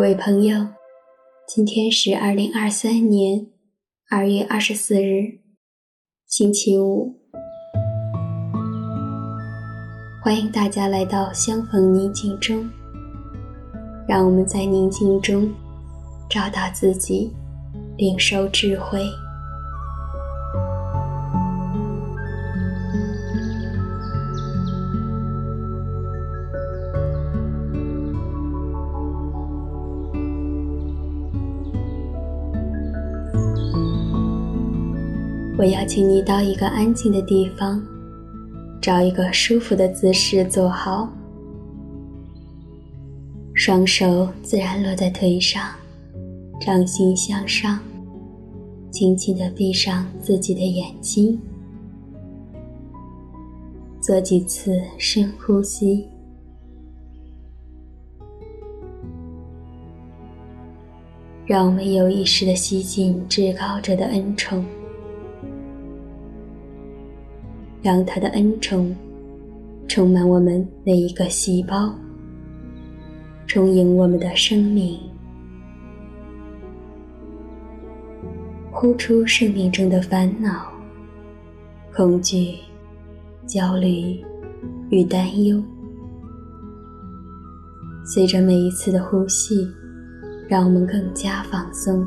各位朋友，今天是二零二三年二月二十四日，星期五。欢迎大家来到相逢宁静中，让我们在宁静中找到自己，领受智慧。我邀请你到一个安静的地方，找一个舒服的姿势坐好，双手自然落在腿上，掌心向上，轻轻地闭上自己的眼睛，做几次深呼吸，让我们有意识地吸进至高者的恩宠。让他的恩宠充满我们每一个细胞，充盈我们的生命，呼出生命中的烦恼、恐惧、焦虑与担忧。随着每一次的呼吸，让我们更加放松。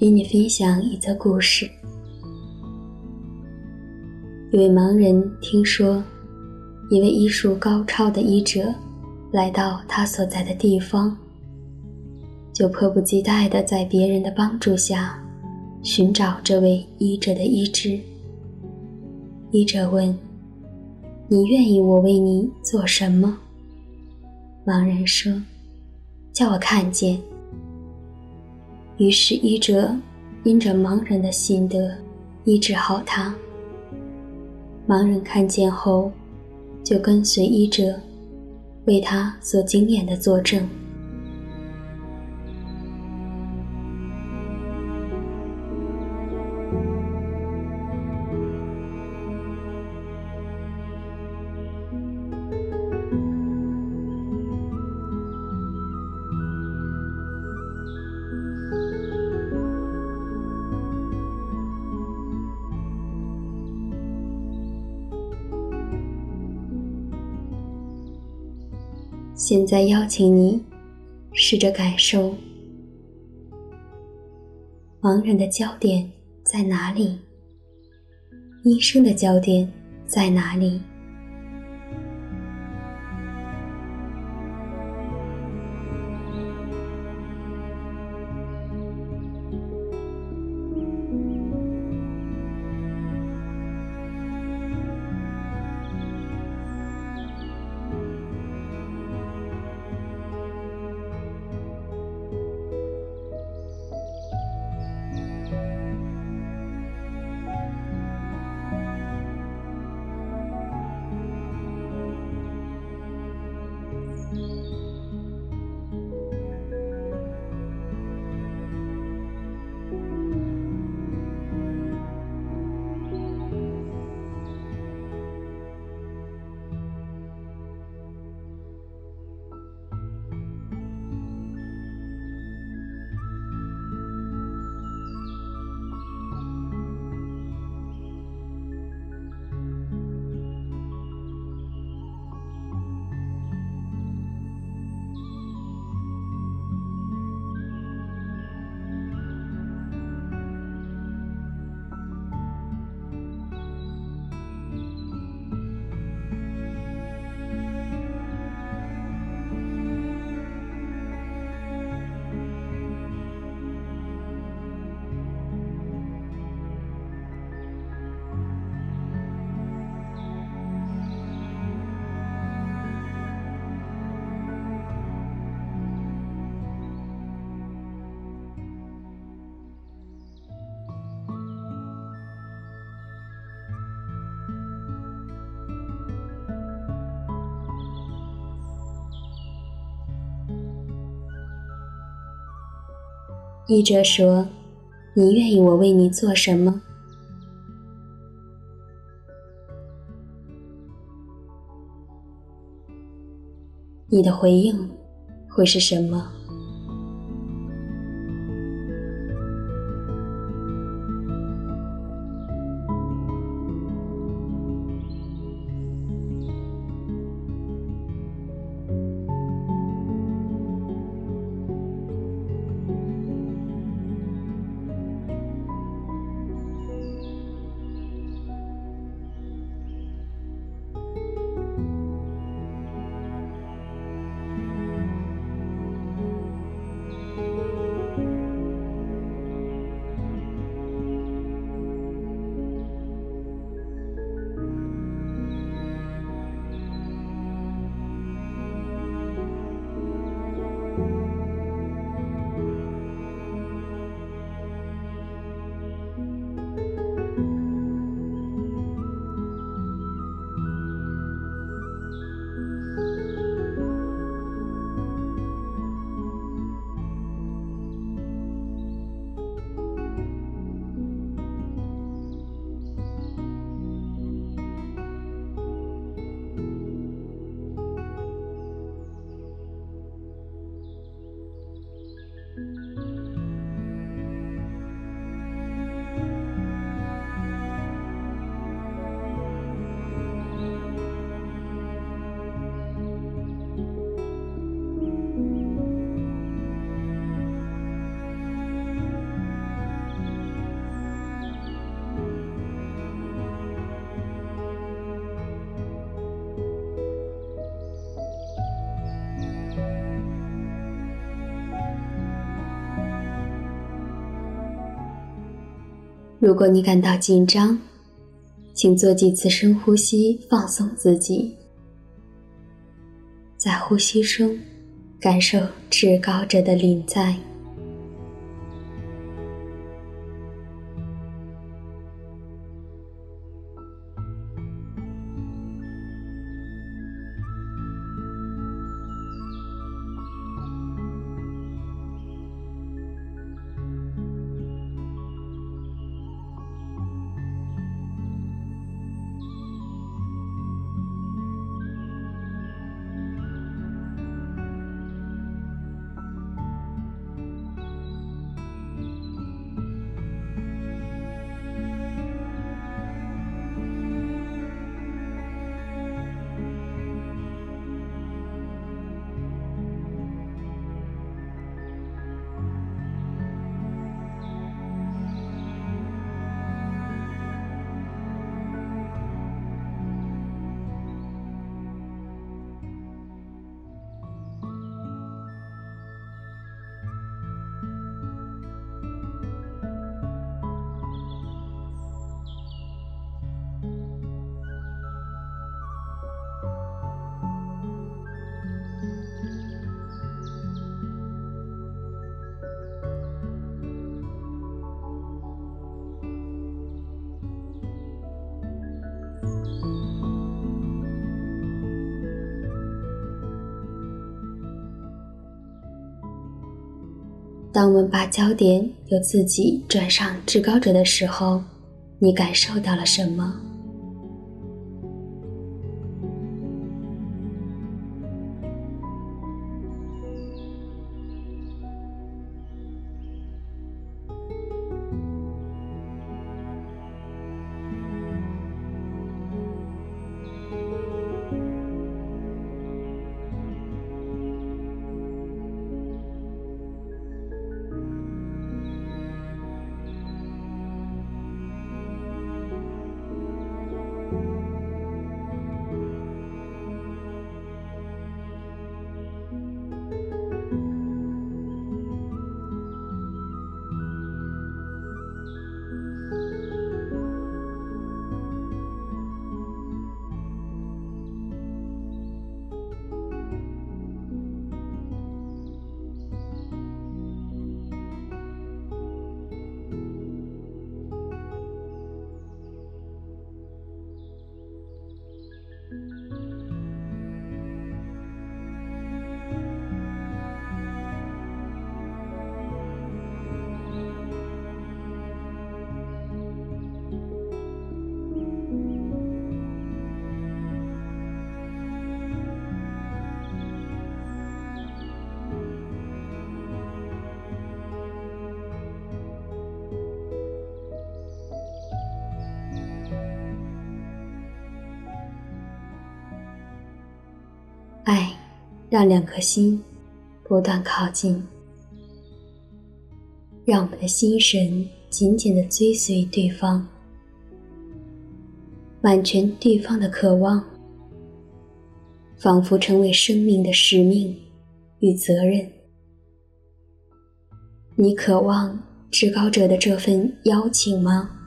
与你分享一则故事。一位盲人听说，一位医术高超的医者来到他所在的地方，就迫不及待地在别人的帮助下寻找这位医者的医治。医者问：“你愿意我为你做什么？”盲人说：“叫我看见。”于是医者因着盲人的心得，医治好他。盲人看见后，就跟随医者，为他所经验的作证。现在邀请你试着感受，盲人的焦点在哪里？医生的焦点在哪里？译者说：“你愿意我为你做什么？”你的回应会是什么？如果你感到紧张，请做几次深呼吸，放松自己。在呼吸中，感受至高者的临在。当我们把焦点由自己转上至高者的时候，你感受到了什么？让两颗心不断靠近，让我们的心神紧紧地追随对方，满全对方的渴望，仿佛成为生命的使命与责任。你渴望至高者的这份邀请吗？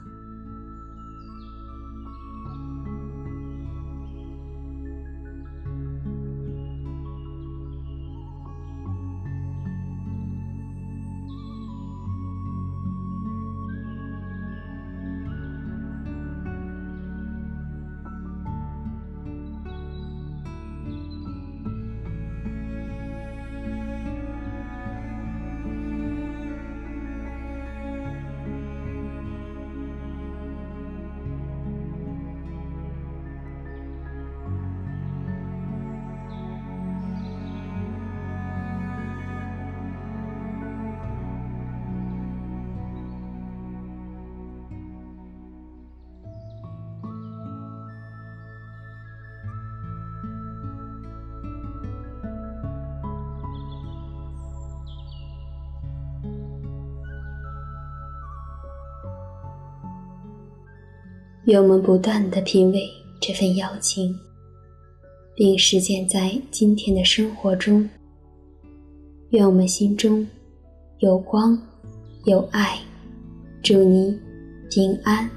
愿我们不断的品味这份邀请，并实践在今天的生活中。愿我们心中有光，有爱。祝你平安。